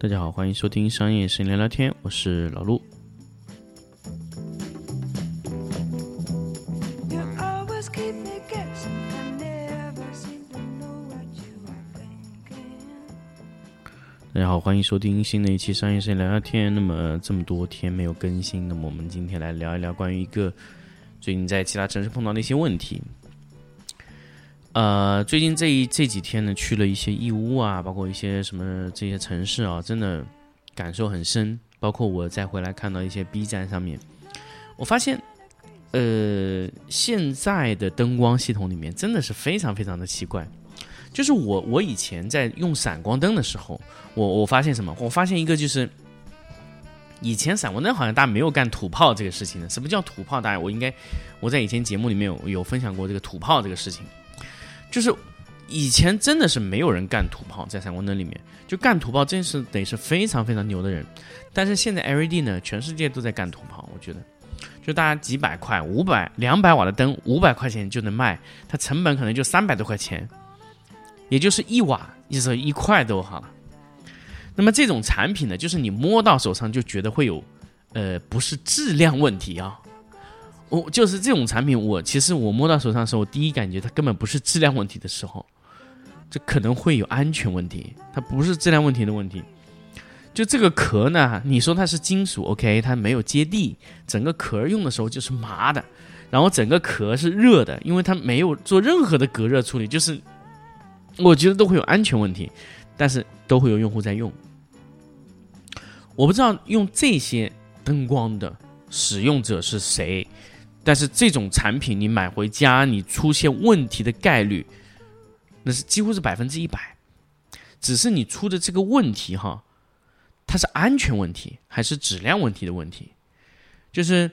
大家好，欢迎收听商业声音聊聊天，我是老陆。大家好，欢迎收听新的一期商业声音聊聊天。那么这么多天没有更新，那么我们今天来聊一聊关于一个最近在其他城市碰到的一些问题。呃，最近这一这几天呢，去了一些义乌啊，包括一些什么这些城市啊，真的感受很深。包括我再回来看到一些 B 站上面，我发现，呃，现在的灯光系统里面真的是非常非常的奇怪。就是我我以前在用闪光灯的时候，我我发现什么？我发现一个就是，以前闪光灯好像大家没有干土炮这个事情的。什么叫土炮？大家我应该我在以前节目里面有有分享过这个土炮这个事情，就是以前真的是没有人干土炮在闪光灯里面，就干土炮真是得是非常非常牛的人。但是现在 LED 呢，全世界都在干土炮，我觉得。就大家几百块、五百、两百瓦的灯，五百块钱就能卖，它成本可能就三百多块钱，也就是一瓦，意思一块都好了。那么这种产品呢，就是你摸到手上就觉得会有，呃，不是质量问题啊。我就是这种产品，我其实我摸到手上的时候，我第一感觉它根本不是质量问题的时候，这可能会有安全问题，它不是质量问题的问题。就这个壳呢，你说它是金属，OK，它没有接地，整个壳用的时候就是麻的，然后整个壳是热的，因为它没有做任何的隔热处理，就是我觉得都会有安全问题，但是都会有用户在用。我不知道用这些灯光的使用者是谁，但是这种产品你买回家，你出现问题的概率，那是几乎是百分之一百。只是你出的这个问题哈，它是安全问题还是质量问题的问题？就是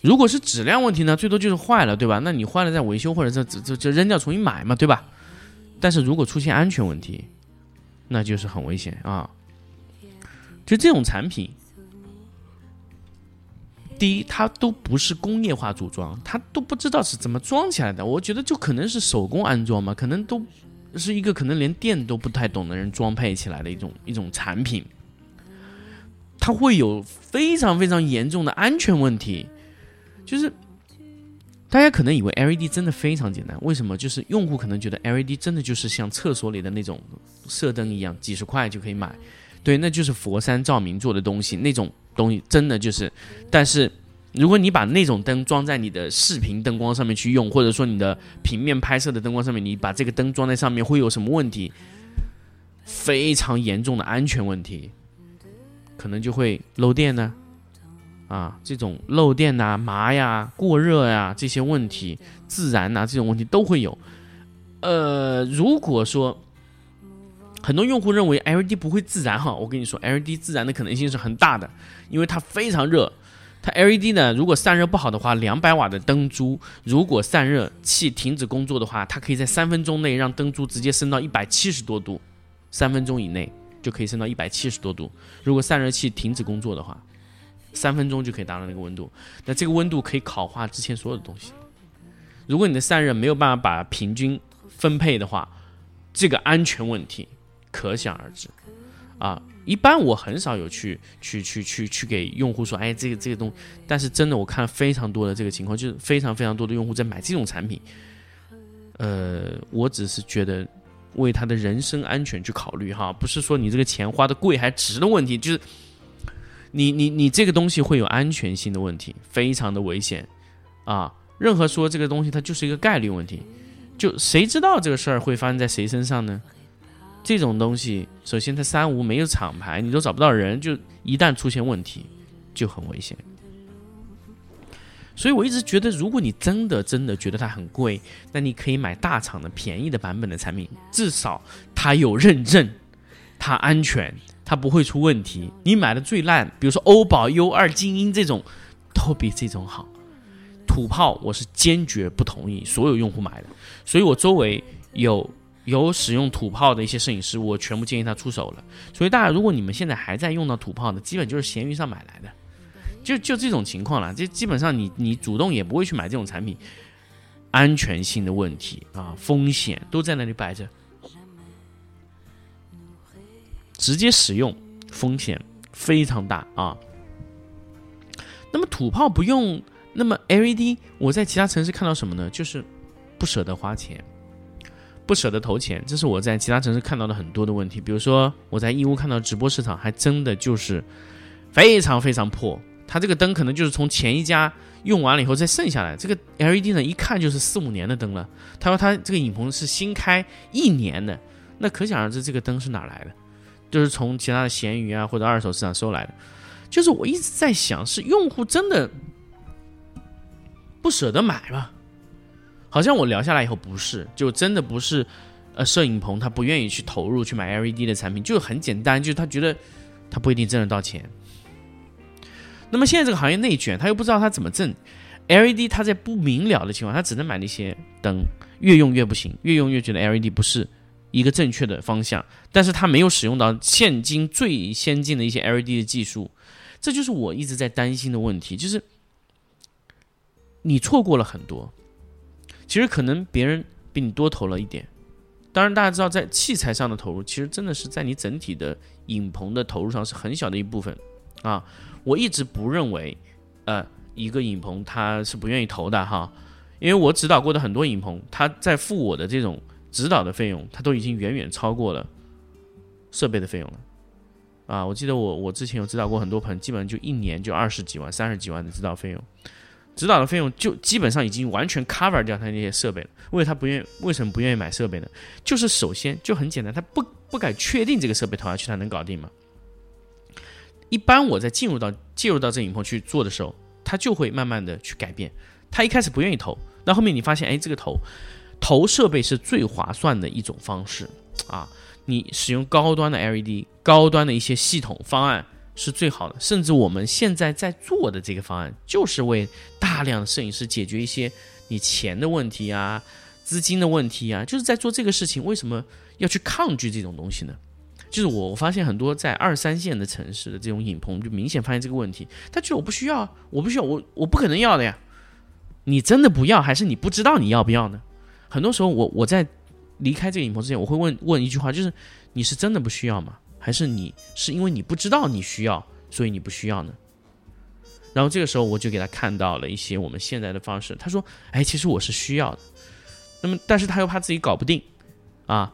如果是质量问题呢，最多就是坏了，对吧？那你坏了再维修或者就就就扔掉重新买嘛，对吧？但是如果出现安全问题，那就是很危险啊。就这种产品，第一，它都不是工业化组装，它都不知道是怎么装起来的。我觉得就可能是手工安装嘛，可能都是一个可能连电都不太懂的人装配起来的一种一种产品。它会有非常非常严重的安全问题，就是大家可能以为 LED 真的非常简单，为什么？就是用户可能觉得 LED 真的就是像厕所里的那种射灯一样，几十块就可以买，对，那就是佛山照明做的东西，那种东西真的就是，但是如果你把那种灯装在你的视频灯光上面去用，或者说你的平面拍摄的灯光上面，你把这个灯装在上面会有什么问题？非常严重的安全问题。可能就会漏电呢，啊，这种漏电呐、麻呀、过热呀这些问题，自燃呐这种问题都会有。呃，如果说很多用户认为 LED 不会自燃哈，我跟你说，LED 自燃的可能性是很大的，因为它非常热。它 LED 呢，如果散热不好的话，两百瓦的灯珠，如果散热器停止工作的话，它可以在三分钟内让灯珠直接升到一百七十多度，三分钟以内。就可以升到一百七十多度。如果散热器停止工作的话，三分钟就可以达到那个温度。那这个温度可以烤化之前所有的东西。如果你的散热没有办法把平均分配的话，这个安全问题可想而知。啊，一般我很少有去去去去去给用户说，哎，这个这个东，但是真的我看非常多的这个情况，就是非常非常多的用户在买这种产品。呃，我只是觉得。为他的人身安全去考虑哈，不是说你这个钱花的贵还值的问题，就是你你你这个东西会有安全性的问题，非常的危险啊！任何说这个东西它就是一个概率问题，就谁知道这个事儿会发生在谁身上呢？这种东西，首先它三无没有厂牌，你都找不到人，就一旦出现问题就很危险。所以我一直觉得，如果你真的真的觉得它很贵，那你可以买大厂的便宜的版本的产品，至少它有认证，它安全，它不会出问题。你买的最烂，比如说欧宝 U 二精英这种，都比这种好。土炮我是坚决不同意所有用户买的，所以我周围有有使用土炮的一些摄影师，我全部建议他出手了。所以大家如果你们现在还在用到土炮的，基本就是闲鱼上买来的。就就这种情况了，就基本上你你主动也不会去买这种产品，安全性的问题啊，风险都在那里摆着，直接使用风险非常大啊。那么土炮不用，那么 LED 我在其他城市看到什么呢？就是不舍得花钱，不舍得投钱，这是我在其他城市看到的很多的问题。比如说我在义乌看到直播市场，还真的就是非常非常破。它这个灯可能就是从前一家用完了以后再剩下来，这个 LED 呢一看就是四五年的灯了。他说他这个影棚是新开一年的，那可想而知这个灯是哪来的，就是从其他的闲鱼啊或者二手市场收来的。就是我一直在想，是用户真的不舍得买吗？好像我聊下来以后不是，就真的不是，呃，摄影棚他不愿意去投入去买 LED 的产品，就很简单，就是他觉得他不一定挣得到钱。那么现在这个行业内卷，他又不知道他怎么挣 LED，他在不明了的情况，他只能买那些灯，越用越不行，越用越觉得 LED 不是一个正确的方向，但是他没有使用到现今最先进的一些 LED 的技术。这就是我一直在担心的问题，就是你错过了很多。其实可能别人比你多投了一点。当然，大家知道，在器材上的投入，其实真的是在你整体的影棚的投入上是很小的一部分啊。我一直不认为，呃，一个影棚他是不愿意投的哈，因为我指导过的很多影棚，他在付我的这种指导的费用，他都已经远远超过了设备的费用了。啊，我记得我我之前有指导过很多棚，基本上就一年就二十几万、三十几万的指导费用，指导的费用就基本上已经完全 cover 掉他那些设备了。为他不愿为什么不愿意买设备呢？就是首先就很简单，他不不敢确定这个设备投下去他能搞定吗？一般我在进入到介入到这影棚去做的时候，他就会慢慢的去改变。他一开始不愿意投，那后面你发现，哎，这个投投设备是最划算的一种方式啊。你使用高端的 LED、高端的一些系统方案是最好的，甚至我们现在在做的这个方案，就是为大量的摄影师解决一些你钱的问题啊、资金的问题啊，就是在做这个事情。为什么要去抗拒这种东西呢？就是我我发现很多在二三线的城市的这种影棚，就明显发现这个问题，他觉得我不需要，我不需要，我我不可能要的呀。你真的不要，还是你不知道你要不要呢？很多时候，我我在。离开这个影棚之前，我会问问一句话，就是你是真的不需要吗？还是你是因为你不知道你需要，所以你不需要呢？然后这个时候我就给他看到了一些我们现在的方式。他说：“哎，其实我是需要的。”那么，但是他又怕自己搞不定啊，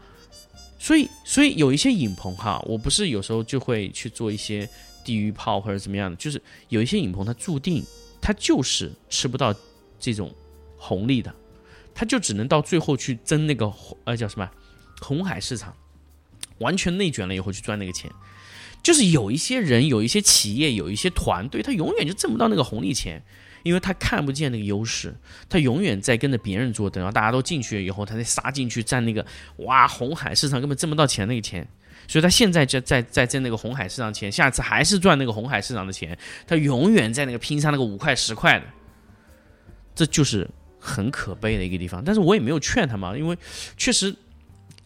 所以，所以有一些影棚哈，我不是有时候就会去做一些地狱炮或者怎么样的，就是有一些影棚它注定它就是吃不到这种红利的。他就只能到最后去争那个呃叫什么红海市场，完全内卷了以后去赚那个钱，就是有一些人、有一些企业、有一些团队，他永远就挣不到那个红利钱，因为他看不见那个优势，他永远在跟着别人做，等到大家都进去了以后，他再杀进去占那个哇红海市场根本挣不到钱那个钱，所以他现在就在在挣那个红海市场钱，下次还是赚那个红海市场的钱，他永远在那个拼杀那个五块十块的，这就是。很可悲的一个地方，但是我也没有劝他嘛，因为确实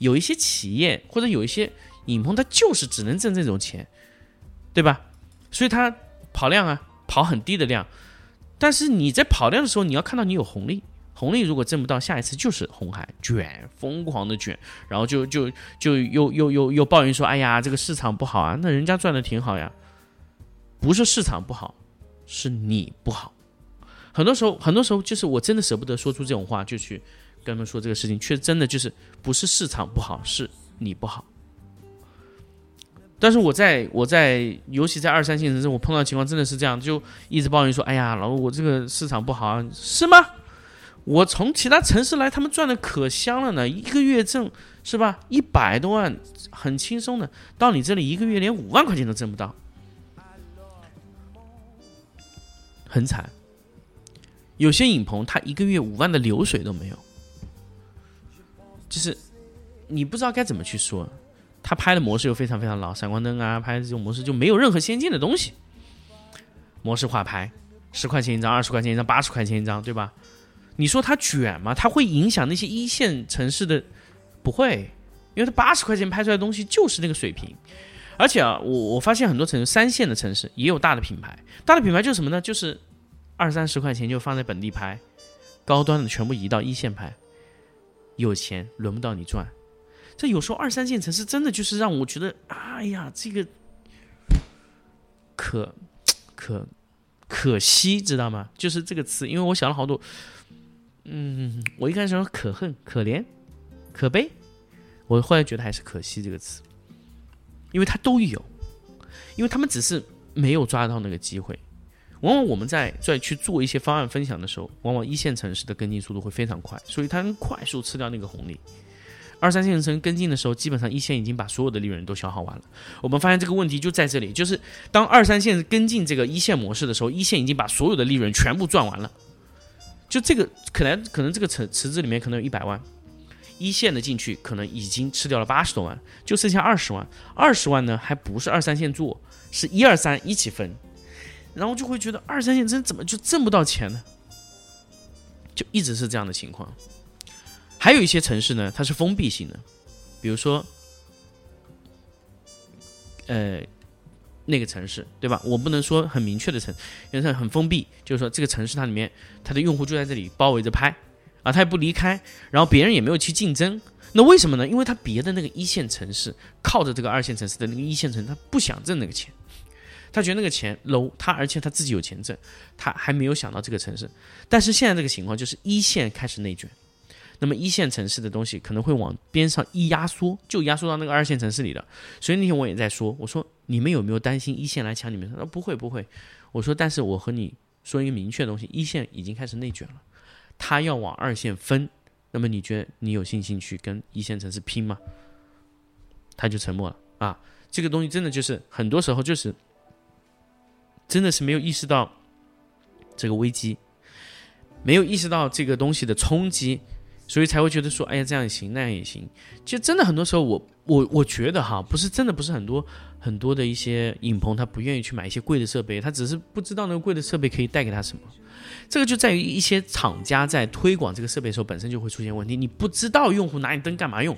有一些企业或者有一些影棚，它就是只能挣这种钱，对吧？所以它跑量啊，跑很低的量。但是你在跑量的时候，你要看到你有红利，红利如果挣不到，下一次就是红海卷，疯狂的卷，然后就就就又又又又抱怨说，哎呀，这个市场不好啊，那人家赚的挺好呀，不是市场不好，是你不好。很多时候，很多时候就是我真的舍不得说出这种话，就去跟他们说这个事情，却真的就是不是市场不好，是你不好。但是我在我在尤其在二三线城市，我碰到情况真的是这样，就一直抱怨说：“哎呀，老吴我这个市场不好，是吗？我从其他城市来，他们赚的可香了呢，一个月挣是吧？一百多万，很轻松的。到你这里，一个月连五万块钱都挣不到，很惨。”有些影棚，他一个月五万的流水都没有，就是你不知道该怎么去说。他拍的模式又非常非常老，闪光灯啊，拍这种模式就没有任何先进的东西。模式化拍，十块钱一张，二十块钱一张，八十块钱一张，对吧？你说它卷吗？它会影响那些一线城市的？不会，因为它八十块钱拍出来的东西就是那个水平。而且啊，我我发现很多城市三线的城市也有大的品牌，大的品牌就是什么呢？就是二三十块钱就放在本地拍，高端的全部移到一线拍，有钱轮不到你赚。这有时候二三线城市真的就是让我觉得，哎呀，这个可可可惜，知道吗？就是这个词，因为我想了好多，嗯，我一开始说可恨、可怜、可悲，我后来觉得还是可惜这个词，因为它都有，因为他们只是没有抓到那个机会。往往我们在在去做一些方案分享的时候，往往一线城市的跟进速度会非常快，所以它能快速吃掉那个红利。二三线城市跟进的时候，基本上一线已经把所有的利润都消耗完了。我们发现这个问题就在这里，就是当二三线跟进这个一线模式的时候，一线已经把所有的利润全部赚完了。就这个可能可能这个池池子里面可能有一百万，一线的进去可能已经吃掉了八十多万，就剩下二十万。二十万呢还不是二三线做，是一二三一起分，然后就会觉得二三线真怎么就挣不到钱呢？就一直是这样的情况。还有一些城市呢，它是封闭性的，比如说，呃，那个城市，对吧？我不能说很明确的城，因为它很封闭，就是说这个城市它里面它的用户就在这里包围着拍，啊，他也不离开，然后别人也没有去竞争，那为什么呢？因为他别的那个一线城市靠着这个二线城市的那个一线城市，他不想挣那个钱，他觉得那个钱 low，他而且他自己有钱挣，他还没有想到这个城市，但是现在这个情况就是一线开始内卷。那么一线城市的东西可能会往边上一压缩，就压缩到那个二线城市里的。所以那天我也在说，我说你们有没有担心一线来抢你们？他说不会不会。我说但是我和你说一个明确的东西，一线已经开始内卷了，他要往二线分。那么你觉得你有信心去跟一线城市拼吗？他就沉默了啊。这个东西真的就是很多时候就是真的是没有意识到这个危机，没有意识到这个东西的冲击。所以才会觉得说，哎呀，这样也行，那样也行。其实真的很多时候，我我我觉得哈，不是真的不是很多很多的一些影棚，他不愿意去买一些贵的设备，他只是不知道那个贵的设备可以带给他什么。这个就在于一些厂家在推广这个设备的时候，本身就会出现问题。你不知道用户拿你灯干嘛用，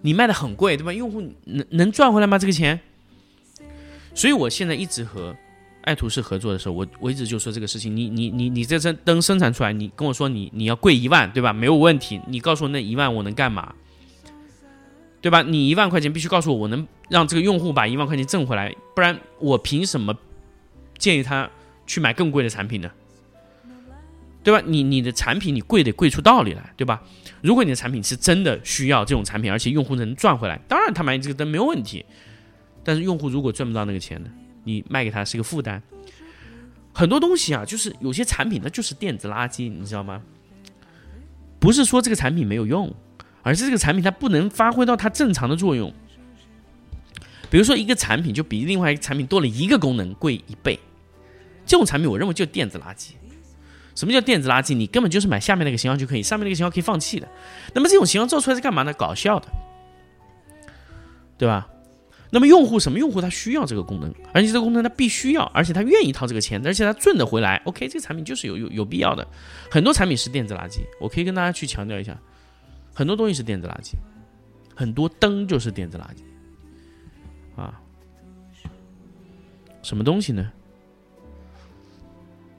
你卖的很贵，对吧？用户能能赚回来吗？这个钱？所以我现在一直和。爱图仕合作的时候，我我一直就说这个事情，你你你你这灯灯生产出来，你跟我说你你要贵一万，对吧？没有问题，你告诉我那一万我能干嘛，对吧？你一万块钱必须告诉我，我能让这个用户把一万块钱挣回来，不然我凭什么建议他去买更贵的产品呢？对吧？你你的产品你贵得贵出道理来，对吧？如果你的产品是真的需要这种产品，而且用户能赚回来，当然他买你这个灯没有问题。但是用户如果赚不到那个钱呢？你卖给他是个负担，很多东西啊，就是有些产品它就是电子垃圾，你知道吗？不是说这个产品没有用，而是这个产品它不能发挥到它正常的作用。比如说一个产品就比另外一个产品多了一个功能贵一倍，这种产品我认为就电子垃圾。什么叫电子垃圾？你根本就是买下面那个型号就可以，上面那个型号可以放弃的。那么这种型号做出来是干嘛呢？搞笑的，对吧？那么用户什么用户他需要这个功能，而且这个功能他必须要，而且他愿意掏这个钱，而且他赚得回来。OK，这个产品就是有有有必要的。很多产品是电子垃圾，我可以跟大家去强调一下，很多东西是电子垃圾，很多灯就是电子垃圾啊。什么东西呢？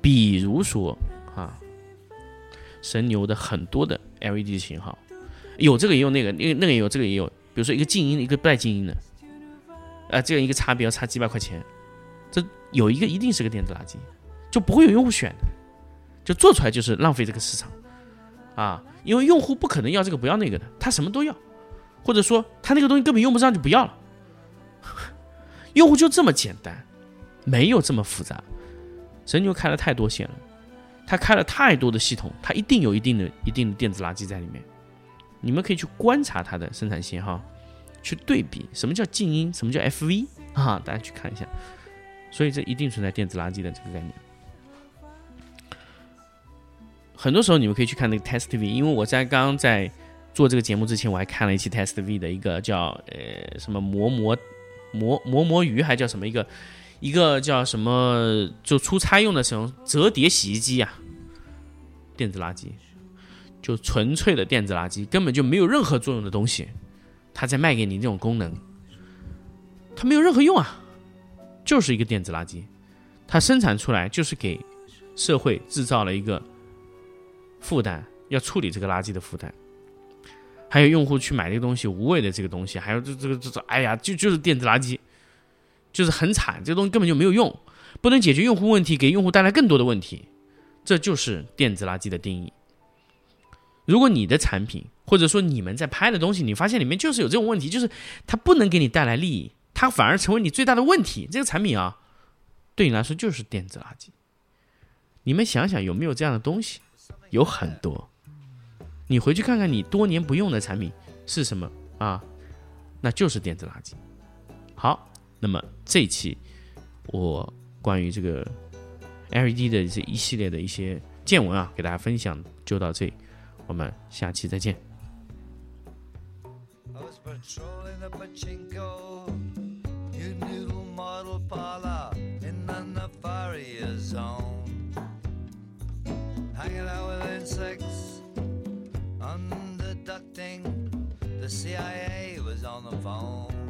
比如说啊，神牛的很多的 LED 型号，有这个也有那个，那个那个也有这个也有。比如说一个静音的，一个不带静音的。啊，这样一个差别要差几百块钱，这有一个一定是个电子垃圾，就不会有用户选的，就做出来就是浪费这个市场，啊，因为用户不可能要这个不要那个的，他什么都要，或者说他那个东西根本用不上就不要了，用户就这么简单，没有这么复杂。神牛开了太多线了，他开了太多的系统，他一定有一定的一定的电子垃圾在里面，你们可以去观察它的生产线哈。去对比什么叫静音，什么叫 FV 啊？大家去看一下。所以这一定存在电子垃圾的这个概念。很多时候你们可以去看那个 Test V，因为我在刚在做这个节目之前，我还看了一期 Test V 的一个叫呃什么磨磨磨磨磨鱼，还叫什么一个一个叫什么就出差用的什么折叠洗衣机啊，电子垃圾，就纯粹的电子垃圾，根本就没有任何作用的东西。他在卖给你这种功能，它没有任何用啊，就是一个电子垃圾，它生产出来就是给社会制造了一个负担，要处理这个垃圾的负担。还有用户去买这个东西，无谓的这个东西，还有这这个这这，哎呀，就就是电子垃圾，就是很惨，这个东西根本就没有用，不能解决用户问题，给用户带来更多的问题，这就是电子垃圾的定义。如果你的产品或者说你们在拍的东西，你发现里面就是有这种问题，就是它不能给你带来利益，它反而成为你最大的问题，这个产品啊，对你来说就是电子垃圾。你们想想有没有这样的东西？有很多。你回去看看你多年不用的产品是什么啊？那就是电子垃圾。好，那么这一期我关于这个 LED 的这一系列的一些见闻啊，给大家分享就到这里，我们下期再见。youknowwillinsixthecia was on the phone.